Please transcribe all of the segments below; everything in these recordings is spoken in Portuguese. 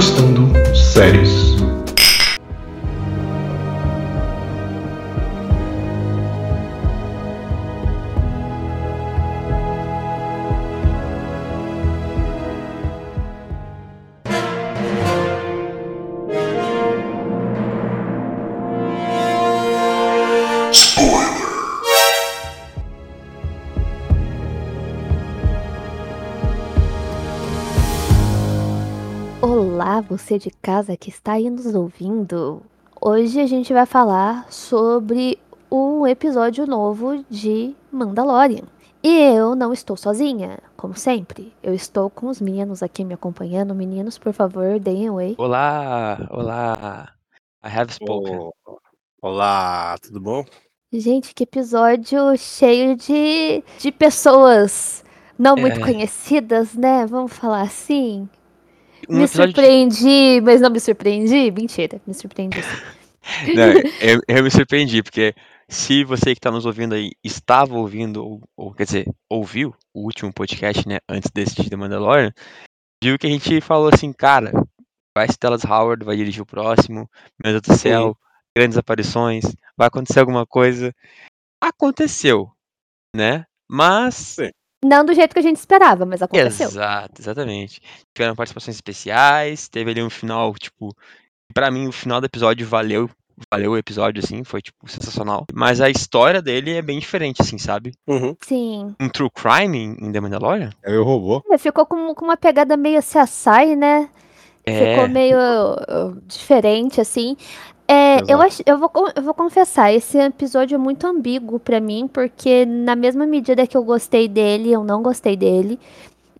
Degustando Séries. Olá, você de casa que está aí nos ouvindo. Hoje a gente vai falar sobre um episódio novo de Mandalorian. E eu não estou sozinha, como sempre. Eu estou com os meninos aqui me acompanhando. Meninos, por favor, deem um oi. Olá, olá. I have spoken. Ô, Olá, tudo bom? Gente, que episódio cheio de, de pessoas não muito É. conhecidas, né? Vamos falar assim. Um me episódio de- surpreendi, mas não me surpreendi? Mentira, me surpreendi sim. Não, eu, eu me surpreendi, porque se você que está nos ouvindo aí estava ouvindo, ou, ou, quer dizer, ouviu o último podcast, né, antes desse de The Mandalorian, viu que a gente falou assim, cara, vai ser Dallas Howard, vai dirigir o próximo, meu Deus do céu, grandes aparições, vai acontecer alguma coisa. Aconteceu, né? Mas Sim. Não do jeito que a gente esperava, mas aconteceu. Exato, exatamente. Tiveram participações especiais, teve ali um final, tipo, pra mim o final do episódio valeu, valeu o episódio, assim, foi, tipo, sensacional. Mas a história dele é bem diferente, assim, sabe? Uhum. Sim. Um true crime em The Mandalorian? É o robô. É, Ficou com, com uma pegada meio CSI, né? Ficou É, meio uh, diferente, assim. É, eu, Exato. ach, eu, vou, eu vou confessar, esse episódio é muito ambíguo pra mim, porque na mesma medida que eu gostei dele, eu não gostei dele.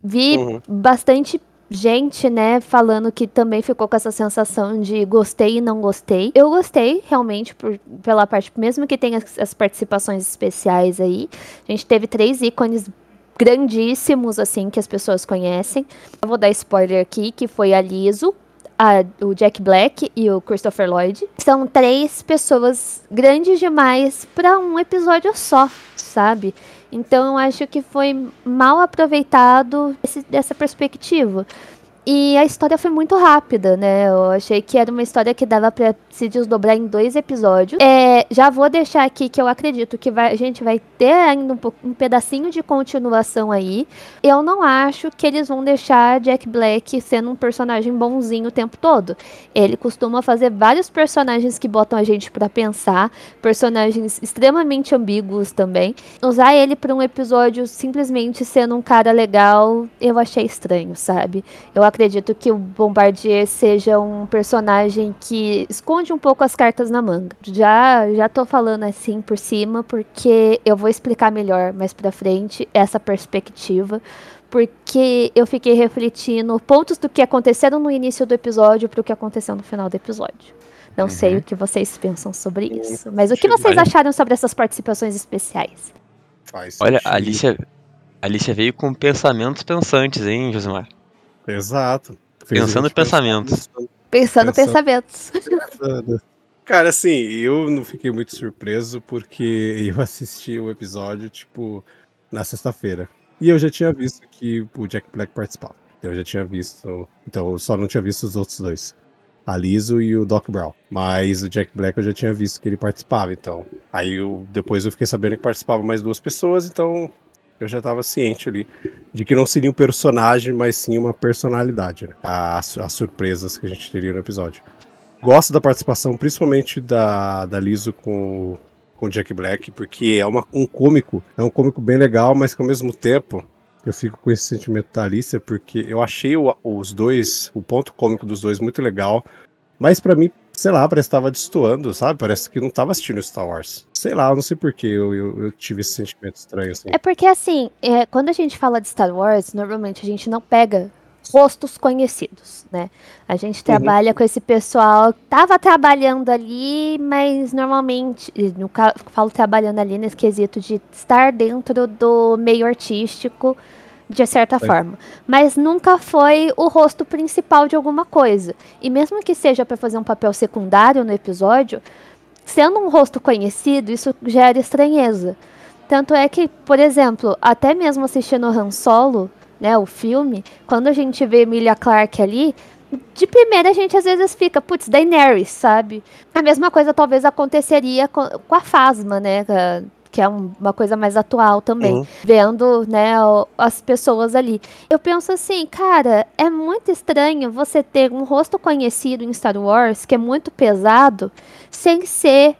Vi Uhum. bastante gente, né, falando que também ficou com essa sensação de gostei e não gostei. Eu gostei, realmente, por, pela parte, mesmo que tenha as, as participações especiais aí. A gente teve três ícones grandíssimos, assim, que as pessoas conhecem. Eu vou dar spoiler aqui, que foi a Liso, a- o Jack Black e o Christopher Lloyd. São três pessoas grandes demais para um episódio só, sabe? Então eu acho que foi mal aproveitado esse- dessa perspectiva. E a história foi muito rápida, né? Eu achei que era uma história que dava pra se desdobrar em dois episódios. É, já vou deixar aqui que eu acredito que vai- a gente vai ter ainda um, um pedacinho de continuação aí. Eu não acho que eles vão deixar Jack Black sendo um personagem bonzinho o tempo todo. Ele costuma fazer vários personagens que botam a gente pra pensar, personagens extremamente ambíguos também. Usar ele pra um episódio simplesmente sendo um cara legal, eu achei estranho, sabe? Eu acredito que o Bombardier seja um personagem que esconde um pouco as cartas na manga. Já já tô falando assim por cima porque eu vou explicar melhor mais pra frente essa perspectiva, porque eu fiquei refletindo pontos do que aconteceram no início do episódio pro que aconteceu no final do episódio. Não sei Uhum. o que vocês pensam sobre isso, mas o que vocês acharam sobre essas participações especiais? Olha, a. Alicia, a Alicia veio com pensamentos pensantes, hein, Josimar? Exato. Fez Pensando pensamentos. Pensando Pensando- pensamentos. pensando. Cara, assim, eu não fiquei muito surpreso porque eu assisti o episódio, tipo, na sexta-feira. E eu já tinha visto que o Jack Black participava. Eu já tinha visto. Então, eu só não tinha visto os outros dois. A Liso e o Doc Brown. Mas o Jack Black eu já tinha visto que ele participava, então. Aí eu, depois eu fiquei sabendo que participavam mais duas pessoas, então eu já tava ciente ali de que não seria um personagem, mas sim uma personalidade, né? As, as surpresas que a gente teria no episódio. Gosto da participação, principalmente da, da Liso com, com Jack Black, porque é uma, um cômico, é um cômico bem legal, mas que ao mesmo tempo eu fico com esse sentimento da Alicia, porque eu achei o- os dois, o ponto cômico dos dois muito legal, mas pra mim, sei lá, parece que tava destoando, sabe? Parece que não tava assistindo Star Wars. Sei lá, eu não sei porquê, eu, eu, eu tive esse sentimento estranho, assim. É porque, assim, é, quando a gente fala de Star Wars, normalmente a gente não pega rostos conhecidos, né? A gente trabalha com esse pessoal que tava trabalhando ali, mas normalmente, no falo trabalhando ali nesse quesito de estar dentro do meio artístico, de certa Sim. forma. Mas nunca foi o rosto principal de alguma coisa. E mesmo que seja para fazer um papel secundário no episódio, sendo um rosto conhecido, isso gera estranheza. Tanto é que, por exemplo, até mesmo assistindo Han Solo, né, o filme, quando a gente vê Emilia Clarke ali, de primeira a gente às vezes fica, putz, Daenerys, sabe? A mesma coisa talvez aconteceria com, com a Fasma, né? Que é um, uma coisa mais atual também. Uhum. Vendo, né, as pessoas ali. Eu penso assim, cara, é muito estranho você ter um rosto conhecido em Star Wars, que é muito pesado, sem ser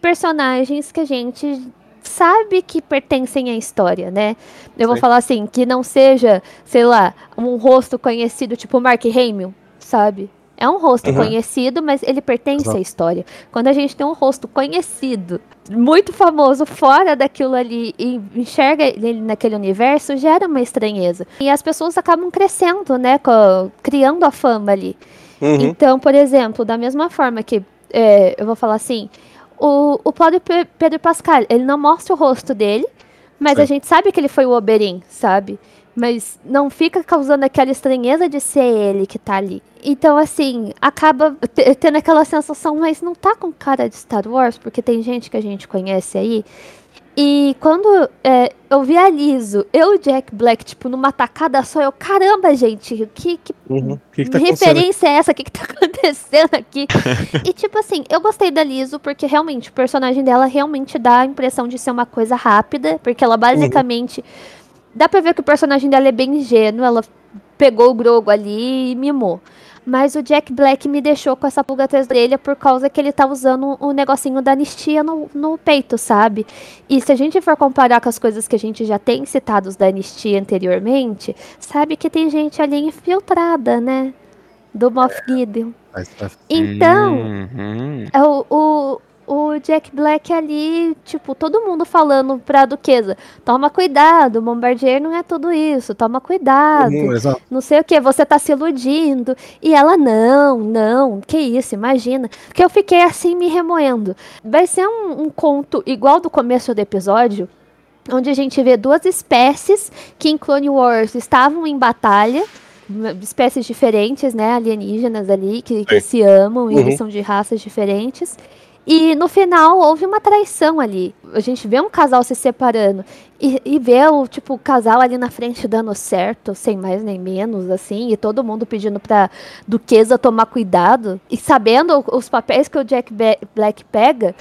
personagens que a gente sabe que pertencem à história, né? Eu vou Sim. falar assim, que não seja, sei lá, um rosto conhecido tipo Mark Hamill, sabe? É um rosto Uhum. conhecido, mas ele pertence Exato. à história. Quando a gente tem um rosto conhecido, muito famoso fora daquilo ali e enxerga ele naquele universo, gera uma estranheza. E as pessoas acabam crescendo, né? criando a fama ali. Uhum. Então, por exemplo, da mesma forma que é, eu vou falar assim, o, o Cláudio Pedro Pascal, ele não mostra o rosto dele, mas Sim. a gente sabe que ele foi o Oberyn, sabe? Mas não fica causando aquela estranheza de ser ele que tá ali. Então, assim, acaba te- tendo aquela sensação, mas não tá com cara de Star Wars, porque tem gente que a gente conhece aí. E quando é, eu vi a Liso, eu e o Jack Black, tipo, numa tacada só, eu, caramba, gente, que, que Uhum. Que, que tá referência é essa? O que, que tá acontecendo aqui? e, tipo assim, eu gostei da Liso porque realmente o personagem dela realmente dá a impressão de ser uma coisa rápida, porque ela basicamente. Dá pra ver que o personagem dela é bem ingênuo, ela pegou o Grogo ali e mimou. Mas o Jack Black me deixou com essa pulga atrás da orelha por causa que ele tá usando o negocinho da anistia no, no peito, sabe? E se a gente for comparar com as coisas que a gente já tem citados da anistia anteriormente, sabe que tem gente ali infiltrada, né? Do Moff Gideon. Tá- Então, Uhum. é o, o, o Jack Black ali, tipo, todo mundo falando pra Duquesa, toma cuidado, Bombardier não é tudo isso, toma cuidado, exato. não sei o que, você tá se iludindo. E ela, não, não, que isso, imagina. Porque eu fiquei assim me remoendo. Vai ser um, um conto igual do começo do episódio, onde a gente vê duas espécies que em Clone Wars estavam em batalha. Espécies diferentes, né? Alienígenas ali, que, que se amam e Uhum. eles são de raças diferentes. E no final houve uma traição ali. A gente vê um casal se separando e, e vê o tipo casal ali na frente dando certo, sem mais nem menos, assim, e todo mundo pedindo pra Duquesa tomar cuidado. E sabendo os papéis que o Jack Black pega,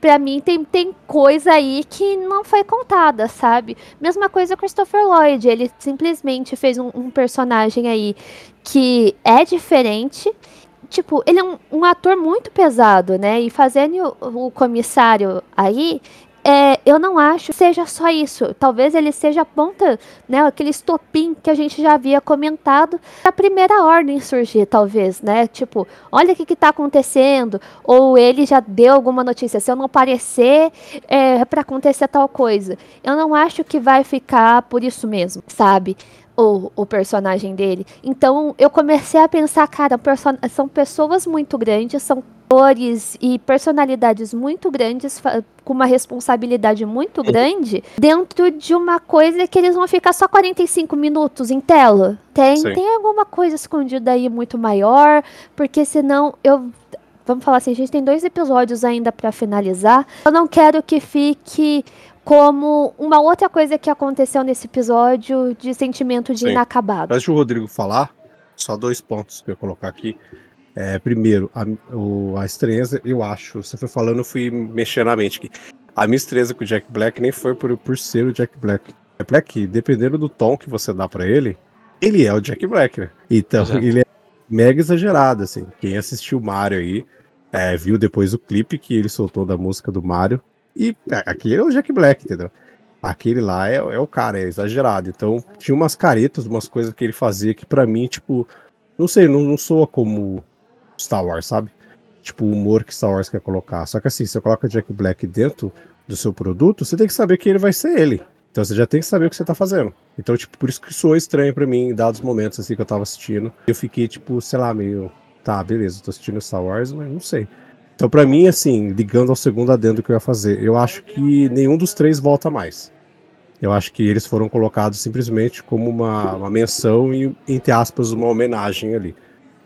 pra mim tem, tem coisa aí que não foi contada, sabe? Mesma coisa com Christopher Lloyd. Ele simplesmente fez um, um personagem aí que é diferente. Tipo, ele é um, um ator muito pesado, né? E fazendo o, o comissário aí, é, eu não acho que seja só isso. Talvez ele seja a ponta, né? Aquele estopim que a gente já havia comentado da primeira ordem surgir, talvez, né? Tipo, olha o que, que tá acontecendo. Ou ele já deu alguma notícia. Se eu não aparecer, é para acontecer tal coisa. Eu não acho que vai ficar por isso mesmo, sabe? O, o personagem dele. Então eu comecei a pensar, cara, são pessoas muito grandes, são atores e personalidades muito grandes, com uma responsabilidade muito grande, dentro de uma coisa que eles vão ficar só 45 minutos em tela. Tem, Sim. tem alguma coisa escondida aí muito maior, porque senão eu. Vamos falar assim, a gente tem dois episódios ainda pra finalizar. Eu não quero que fique como uma outra coisa que aconteceu nesse episódio de sentimento de Sim. inacabado. Antes do Rodrigo falar, só dois pontos que eu ia colocar aqui. É, primeiro, a, o- a estranheza, eu acho, você foi falando, eu fui mexendo na mente aqui. A minha estranheza com o Jack Black nem foi por, por ser o Jack Black. É Black, dependendo do tom que você dá pra ele, ele é o Jack Black, né? Então, Exato. ele é mega exagerado, assim. Quem assistiu o Mario aí, é, viu depois o clipe que ele soltou da música do Mario. E é, aqui é o Jack Black, entendeu? Aquele lá é, é o cara, é exagerado. Então, tinha umas caretas, umas coisas que ele fazia que pra mim, tipo, não sei, não, não soa como Star Wars, sabe? Tipo, o humor que Star Wars quer colocar. Só que assim, você coloca Jack Black dentro do seu produto, você tem que saber que ele vai ser ele. Então você já tem que saber o que você tá fazendo. Então, tipo, por isso que soou estranho pra mim em dados momentos assim que eu tava assistindo. Eu fiquei, tipo, sei lá, meio. Tá, beleza, tô assistindo Star Wars, mas não sei. Então, pra mim, assim, ligando ao segundo adendo que eu ia fazer, eu acho que nenhum dos três volta mais. Eu acho que eles foram colocados simplesmente como uma, uma menção e, entre aspas, uma homenagem ali.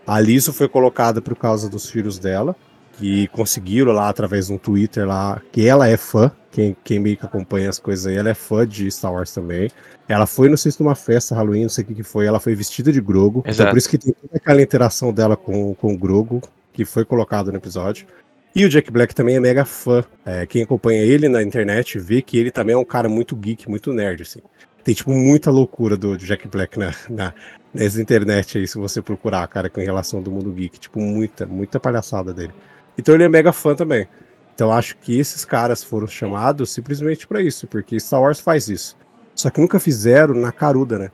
A Liso foi colocada por causa dos filhos dela, que conseguiram lá através de um Twitter lá, que ela é fã, quem, quem meio que acompanha as coisas aí, ela é fã de Star Wars também. Ela foi, não sei se numa festa Halloween, não sei o que, que foi, ela foi vestida de Grogo. Então por isso que tem toda aquela interação dela com, com o Grogo, que foi colocado no episódio. E o Jack Black também é mega fã. É, quem acompanha ele na internet vê que ele também é um cara muito geek, muito nerd, assim. Tem, tipo, muita loucura do, Jack Black na, na, nessa internet aí, se você procurar, cara, com relação do mundo geek. Tipo, muita, muita palhaçada dele. Então ele é mega fã também. Então acho que esses caras foram chamados simplesmente pra isso, porque Star Wars faz isso. Só que nunca fizeram na caruda, né?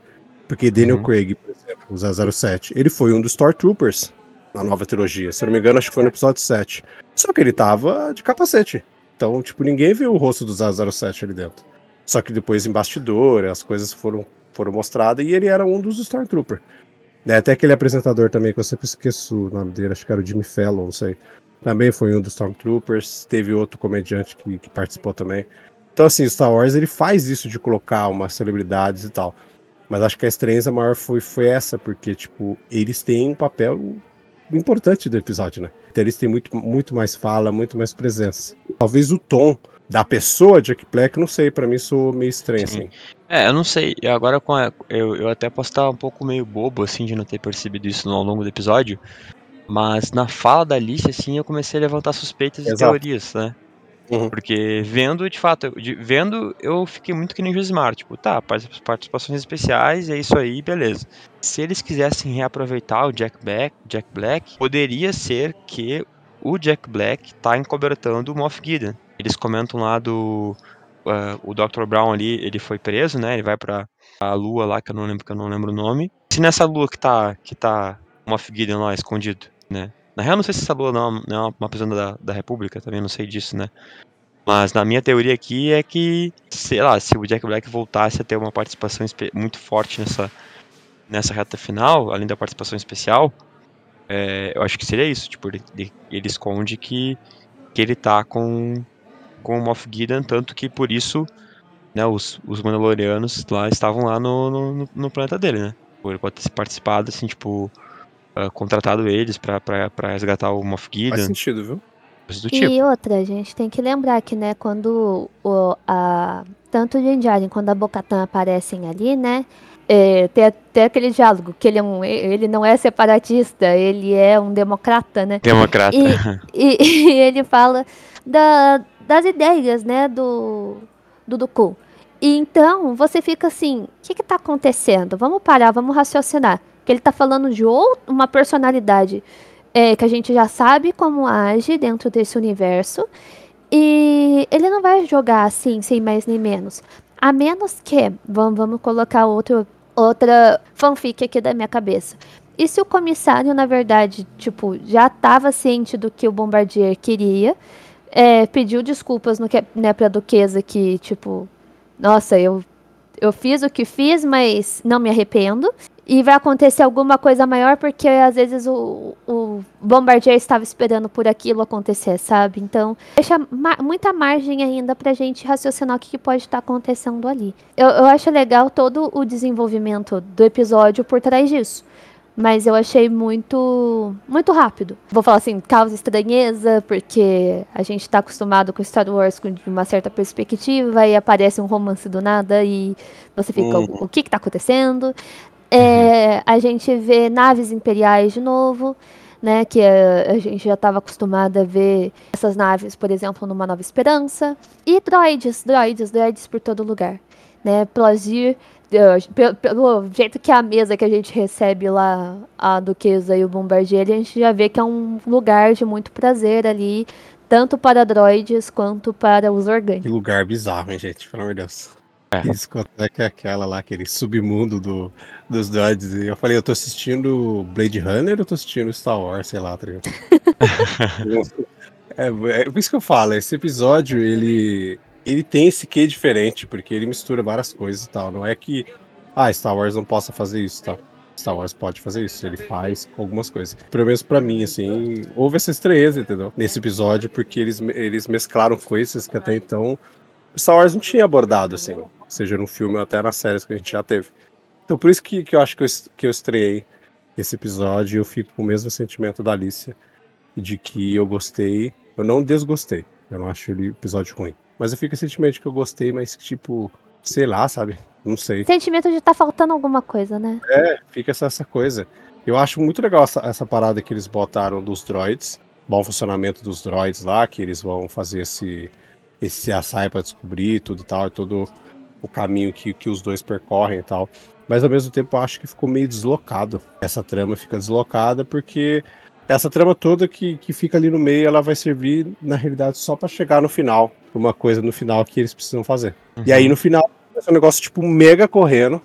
Porque Daniel Uhum. Craig, por exemplo, o 007, ele foi um dos Stormtroopers na nova trilogia. Se não me engano, acho que foi no episódio 7. Só que ele tava de capacete. Então, tipo, ninguém viu o rosto do 007 ali dentro. Só que depois em bastidor, as coisas foram, foram mostradas e ele era um dos Stormtroopers. Né, até aquele apresentador também, que eu sempre esqueço o nome dele, acho que era o Jimmy Fallon, não sei. Também foi um dos Stormtroopers. Teve outro comediante que, que participou também. Então, assim, Star Wars ele faz isso de colocar umas celebridades e tal. Mas acho que a estranheza maior foi, foi essa, porque, tipo, eles têm um papel importante do episódio, né? Então eles têm muito, muito mais fala, muito mais presença. Talvez o tom da pessoa Jack Black, não sei, pra mim sou meio estranho, Sim. assim. É, eu não sei. e Agora com a- eu, eu até posso estar um pouco meio bobo, assim, de não ter percebido isso ao longo do episódio. Mas na fala da Alice, assim, eu comecei a levantar suspeitas e Exato. teorias, né? Uhum. Porque vendo, de fato, de- vendo, eu fiquei muito que nem Josimar. Tipo, tá, partic- participações especiais, é isso aí, beleza. Se eles quisessem reaproveitar o Jack Black, Jack Black, poderia ser que o Jack Black tá encobertando o Moff Gideon. Eles comentam lá do. ah, o Dr. Brown ali, ele foi preso, né? Ele vai pra a lua lá, que eu não lembro, que eu não lembro o nome. Se nessa lua que tá, que tá o Moff Gideon lá escondido, né? Na real, não sei se essa lua não, não é uma, uma prisão da, da República, também não sei disso, né? Mas na minha teoria aqui é que, sei lá, se o Jack Black voltasse a ter uma participação muito forte nessa, nessa reta final, além da participação especial, é, eu acho que seria isso. Tipo, ele, ele- esconde que, que ele tá com, com o Moff Gideon, tanto que por isso né, os, os Mandalorianos lá estavam lá no, no, no planeta dele, né? Ele pode ter participado, assim, tipo, ah, contratado eles pra resgatar o Moff Faz Gideon, sentido, viu? do tipo. E outra, a gente tem que lembrar que, né, quando o, a, tanto o Din Djarin quando a Bocatan aparecem ali, né, é, tem até aquele diálogo, que ele, é um, ele não é separatista, ele é um democrata, né, Democrata. e, e ele fala da- das ideias, né, do, do Dooku. E então, você fica assim, o que que tá acontecendo? Vamos parar, vamos raciocinar. Que ele tá falando de ou- uma personalidade é, que a gente já sabe como age dentro desse universo. E ele não vai jogar assim, sem mais nem menos. A menos que, vamos, vamos colocar outro, outra fanfic aqui da minha cabeça. E se o comissário, na verdade, tipo, já estava ciente do que o Bombardier queria, é, pediu desculpas no que, né, pra Duquesa que, tipo, nossa, eu, eu fiz o que fiz, mas não me arrependo. E vai acontecer alguma coisa maior porque às vezes o, o Bombardier estava esperando por aquilo acontecer, sabe? Então, deixa ma- muita margem ainda pra gente raciocinar o que, que pode estar acontecendo ali. Eu, eu acho legal todo o desenvolvimento do episódio por trás disso. Mas eu achei muito muito rápido. Vou falar assim, causa estranheza, porque a gente tá acostumado com Star Wars com uma certa perspectiva e aparece um romance do nada e você fica, Uhum. o, o que que tá acontecendo? É, a gente vê naves imperiais de novo, né? Que a, a gente já estava acostumada a ver essas naves, por exemplo, numa Nova Esperança. E droids, droids, droids por todo lugar. Né? Plazir, eh, pe- pelo jeito que a mesa que a gente recebe lá, a Duquesa e o Bombardier, a gente já vê que é um lugar de muito prazer ali, tanto para droids quanto para os orgânicos. Que lugar bizarro, hein, gente? Pelo amor de Deus. É. Discoteca é aquela lá, aquele submundo do, dos droids. E eu falei, eu tô assistindo Blade Runner ou eu tô assistindo Star Wars, sei lá, tá ligado? é, é por isso que eu falo, esse episódio, ele, ele tem esse quê diferente, porque ele mistura várias coisas e tal. Não é que, ah, Star Wars não possa fazer isso, tá? Star Wars pode fazer isso, ele faz algumas coisas. Pelo menos pra mim, assim, houve essa estranheza, entendeu? Nesse episódio, porque eles, eles mesclaram coisas que até então Star Wars não tinha abordado, assim, seja no filme ou até nas séries que a gente já teve. Então por isso que, que eu acho que eu, que eu estreiei esse episódio e eu fico com o mesmo sentimento da Alicia. de que eu gostei. Eu não desgostei. Eu não acho ele episódio ruim. Mas eu fico esse sentimento de que eu gostei, mas que, tipo, sei lá, sabe? Não sei. Sentimento de tá faltando alguma coisa, né? É, fica essa, essa coisa. Eu acho muito legal essa, essa parada que eles botaram dos droids. Bom funcionamento dos droids lá, que eles vão fazer esse, esse açaí pra descobrir tudo e tal, e todo o caminho que, que os dois percorrem e tal. Mas ao mesmo tempo eu acho que ficou meio deslocado. Essa trama fica deslocada porque essa trama toda que, que fica ali no meio, ela vai servir, na realidade, só para chegar no final. Uma coisa no final que eles precisam fazer. Uhum. E aí no final, é um negócio tipo mega correndo.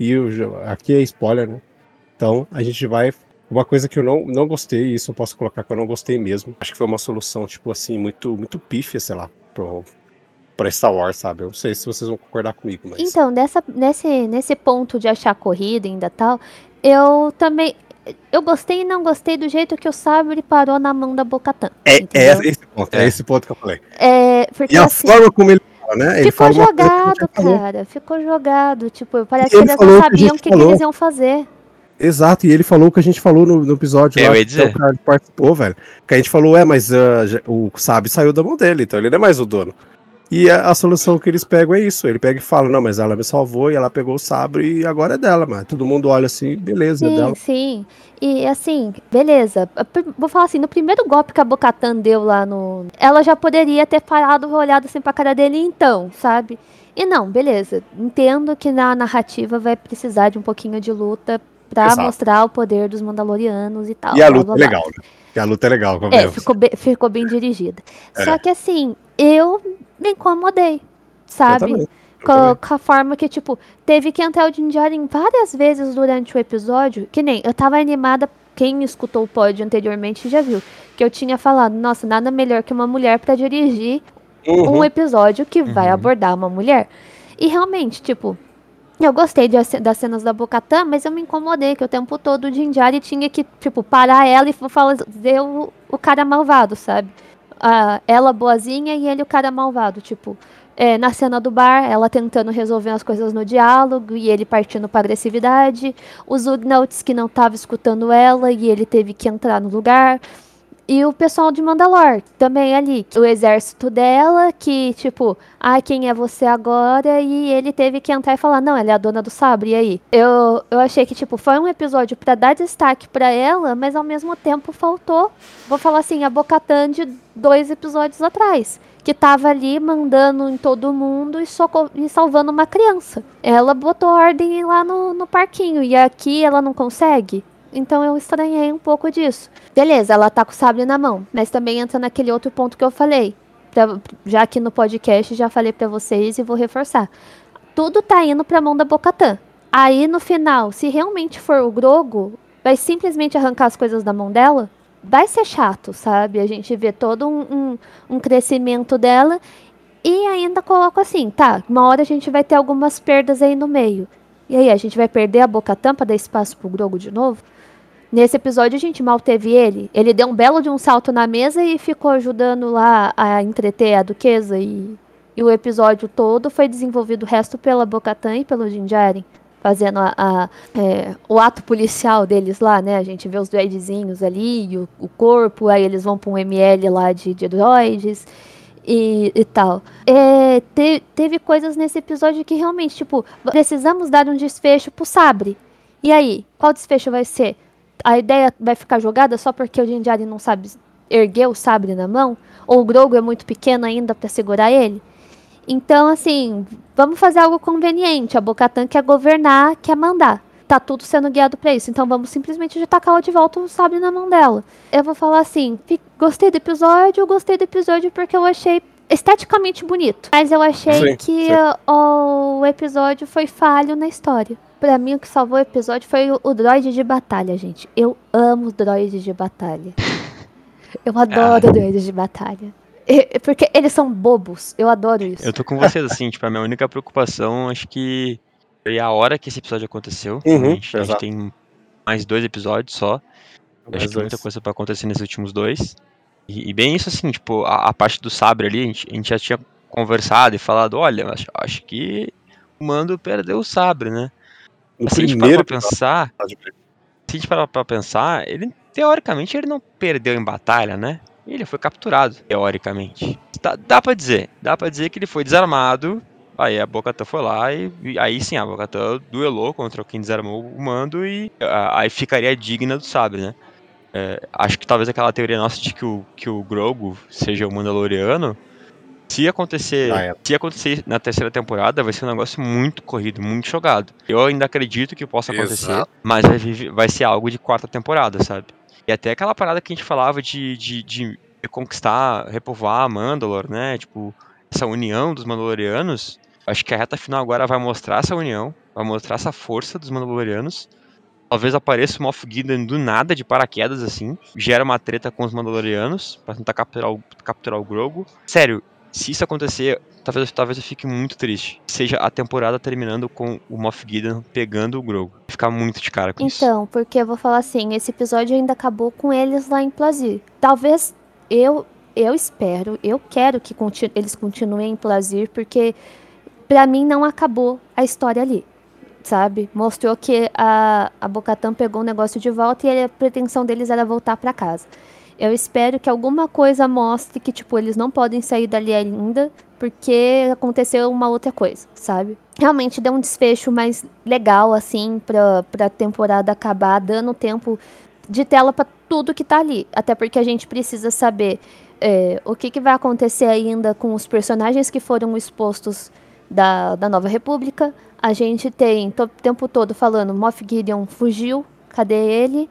E eu aqui é spoiler, né? Então a gente vai. Uma coisa que eu não, não gostei, e isso eu posso colocar que eu não gostei mesmo. Acho que foi uma solução, tipo assim, muito, muito pífia, sei lá, pro, pra Star Wars, sabe? Eu não sei se vocês vão concordar comigo, mas. Então, nessa, nesse, nesse ponto de achar corrida ainda tal, eu também. Eu gostei e não gostei do jeito que o sabre parou na mão da Bocatã. é, é esse ponto, é. É. esse ponto que eu falei. É, porque E a assim, forma como ele fala, né? Ele ficou jogado, cara. Ficou jogado. Tipo, parece E ele que eles não sabiam o que, que eles iam fazer. Exato, e ele falou o que a gente falou no, no episódio Eu lá, ia que dizer. o cara participou, velho. Que a gente falou, é, mas já- o Sabe saiu da mão dele, então ele não é mais o dono. E a, a solução que eles pegam é isso. Ele pega e fala, não, mas ela me salvou e ela pegou o sabre e agora é dela, mano. Todo mundo olha assim, beleza, é Sim, dela. sim. E assim, beleza. Pr- Vou falar assim, no primeiro golpe que a Bocatan deu lá no. Ela já poderia ter parado, olhado assim pra cara dele então, sabe? E não, beleza. Entendo que na narrativa vai precisar de um pouquinho de luta pra Exato. mostrar o poder dos Mandalorianos e tal. E a blá, luta blá, é blá. legal, né? E a luta é legal, É, ficou bem, ficou bem dirigida. É. Só que assim, eu me incomodei, sabe? eu Com, também. com a forma que, tipo, teve que entrar o Din Djarin várias vezes durante o episódio. Que nem, eu tava animada, quem escutou o pod anteriormente já viu. Que eu tinha falado, nossa, nada melhor que uma mulher pra dirigir Uhum. um episódio que vai Uhum. abordar uma mulher. E realmente, tipo, eu gostei de das cenas da Bocatã, mas eu me incomodei que o tempo todo o Din Djarin tinha que, tipo, parar ela e fazer o, o cara malvado, sabe? Ah, ela boazinha e ele o cara malvado, tipo. é, na cena do bar, ela tentando resolver as coisas no diálogo e ele partindo pra agressividade. Os Ugnaughts que não tava escutando ela e ele teve que entrar no lugar. E o pessoal de Mandalor também ali. O exército dela, que, tipo, ah, quem é você agora? E ele teve que entrar e falar, não, ela é a dona do sabre, e aí? Eu, eu achei que, tipo, foi um episódio pra dar destaque pra ela, mas ao mesmo tempo faltou, vou falar assim, a Bocatan de dois episódios atrás. Que tava ali mandando em todo mundo e, e salvando uma criança. Ela botou ordem lá no, no parquinho, e aqui ela não consegue. Então eu estranhei um pouco disso. Beleza, ela tá com o sabre na mão, mas também entra naquele outro ponto que eu falei. Pra- já aqui no podcast já falei pra vocês e vou reforçar. Tudo tá indo pra mão da Bocatã. Aí no final, se realmente for o Grogo, vai simplesmente arrancar as coisas da mão dela? Vai ser chato, sabe? A gente vê todo um, um, um crescimento dela e ainda coloco assim, tá, uma hora a gente vai ter algumas perdas aí no meio. E aí, a gente vai perder a Bocatã pra dar espaço pro Grogo de novo? Nesse episódio a gente mal teve ele. Ele deu um belo de um salto na mesa e ficou ajudando lá a entreter a duquesa. E, e o episódio todo foi desenvolvido o resto pela Bocatã e pelo Din Djarin. Fazendo a, a, é, o ato policial deles lá, né? A gente vê os droidzinhos ali, o, o corpo, aí eles vão pra um ML lá de, de e, e tal. É, te- teve coisas nesse episódio que realmente, tipo, precisamos dar um desfecho pro Sabre. E aí, qual desfecho vai ser? A ideia vai ficar jogada só porque o Din Djarin não sabe erguer o sabre na mão? Ou o Grogu é muito pequeno ainda pra segurar ele? Então, assim, vamos fazer algo conveniente. A Bocatan quer governar, quer mandar. Tá tudo sendo guiado pra isso. Então vamos simplesmente tacar de volta o sabre na mão dela. Eu vou falar assim: gostei do episódio, gostei do episódio porque eu achei esteticamente bonito. Mas eu achei Sim, que sim. o episódio foi falho na história. Pra mim, o que salvou o episódio foi o, o droid de batalha, gente. Eu amo droids de batalha. Eu adoro droids de batalha. Porque eles são bobos. Eu adoro isso. Eu tô com vocês, assim, tipo, a minha única preocupação, acho que foi a hora que esse episódio aconteceu. Uhum, a, gente, a gente tem mais dois episódios só. Mais acho que tem muita dois. coisa pra acontecer nesses últimos dois. E, e bem isso, assim, tipo, a, a parte do sabre ali, a gente, a gente já tinha conversado e falado, olha, acho, acho que o Mando perdeu o sabre, né? No Se a gente parar primeiro pra pensar, episódio, se a gente parar pra pensar, ele teoricamente ele não perdeu em batalha, né? Ele foi capturado, teoricamente. Dá, dá pra dizer, dá pra dizer que ele foi desarmado. Aí a Bocatã foi lá e, e aí sim a Bocatã duelou contra quem desarmou o mando e a, aí ficaria digna do sabre, né? É, acho que talvez aquela teoria nossa de que o, que o Grogu seja o Mandaloriano, se acontecer, Ah, é. se acontecer na terceira temporada, vai ser um negócio muito corrido, muito jogado. Eu ainda acredito que possa acontecer, Exato. mas vai, ser algo de quarta temporada, sabe? E até aquela parada que a gente falava de, de, de reconquistar, repovoar Mandalor, né? Tipo, essa união dos Mandalorianos. Acho que a reta final agora vai mostrar essa união, vai mostrar essa força dos Mandalorianos. Talvez apareça o Moff Gideon do nada, de paraquedas, assim. Gera uma treta com os Mandalorianos pra tentar capturar o, capturar o Grogu. Sério, se isso acontecer, talvez, talvez eu fique muito triste. Seja a temporada terminando com o Moff Gideon pegando o Grogu. Ficar muito de cara com isso. Então, porque eu vou falar assim, esse episódio ainda acabou com eles lá em Plazir. Talvez eu eu espero, eu quero que conti- eles continuem em Plazir, porque pra mim não acabou a história ali. Sabe? Mostrou que a, a Bocatã pegou o negócio de volta e a pretensão deles era voltar pra casa. Eu espero que alguma coisa mostre que, tipo, eles não podem sair dali ainda, porque aconteceu uma outra coisa, sabe? Realmente deu um desfecho mais legal, assim, pra, pra temporada acabar, dando tempo de tela pra tudo que tá ali. Até porque a gente precisa saber é, o que, que vai acontecer ainda com os personagens que foram expostos da, da Nova República. A gente tem o tempo todo falando, Moff Gideon fugiu, cadê ele?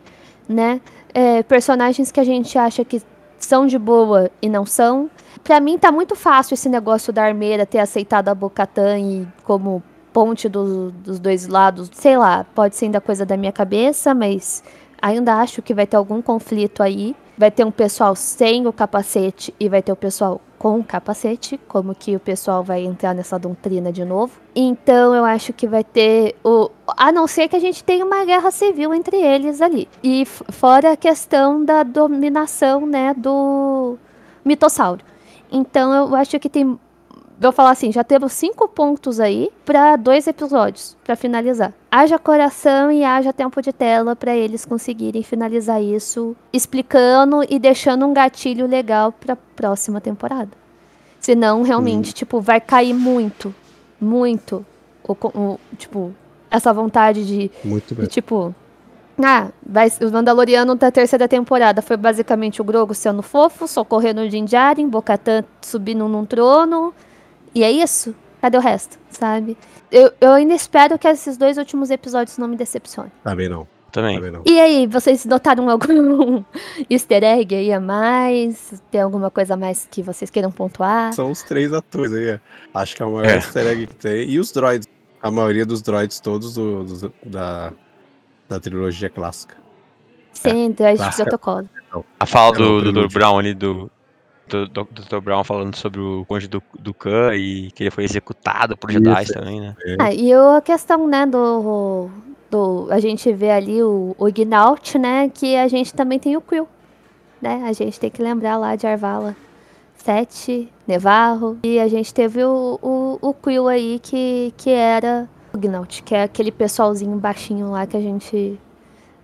Né? É, personagens que a gente acha que são de boa e não são. Pra mim tá muito fácil esse negócio da armeira ter aceitado a Bocatã e como ponte do- dos dois lados. Sei lá, pode ser ainda coisa da minha cabeça, mas ainda acho que vai ter algum conflito aí. Vai ter um pessoal sem o capacete e vai ter o pessoal com o capacete, como que o pessoal vai entrar nessa doutrina de novo. Então eu acho que vai ter o a não ser que a gente tenha uma guerra civil entre eles ali. E fora a questão da dominação, né, do mitossauro. Então eu acho que tem Vou falar assim, já temos cinco pontos aí pra dois episódios pra finalizar. Haja coração e haja tempo de tela pra eles conseguirem finalizar isso, explicando e deixando um gatilho legal pra próxima temporada. Senão, realmente, tipo, vai cair muito, muito, o, o- tipo, essa vontade de Muito bem. tipo, ah, vai, o Mandaloriano da terceira temporada foi basicamente o Grogu sendo fofo, socorrendo o Din Djarin, Bo-Katan subindo num trono, e é isso. Cadê o resto, sabe? Eu, eu ainda espero que esses dois últimos episódios não me decepcionem. Também não. Também. Também não. E aí, vocês notaram algum easter egg aí a mais? Tem alguma coisa a mais que vocês queiram pontuar? São os três atores aí. é. Acho que é o maior É. easter egg que tem. E os droids. A maioria dos droids todos do- dos- da, da trilogia clássica. Sim, traz de clássica. protocolo. A fala É, do, do Dr. prelúdio. Brown ali, do, do, do Dr. Brown falando sobre o cônjuge do, do Khan e que ele foi executado por Jedi Isso. também, né? Ah, e a questão, né, do, do. A gente vê ali o, o Ignaut, né? Que a gente também tem o Quill. Né? A gente tem que lembrar lá de Arvala 7, Nevarro. E a gente teve o, o, o Quill aí que, que era o Ignaut, que é aquele pessoalzinho baixinho lá que a gente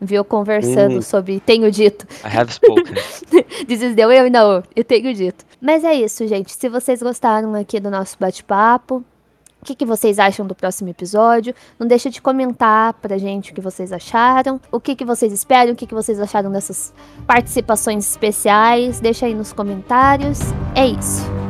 viu conversando Hum. sobre Tenho Dito. I have spoken. This is the way I know. Eu tenho dito. Mas é isso, gente. Se vocês gostaram aqui do nosso bate-papo, o que, que vocês acham do próximo episódio? Não deixa de comentar pra gente o que vocês acharam, o que, que vocês esperam, o que, que vocês acharam dessas participações especiais. Deixa aí nos comentários. É isso.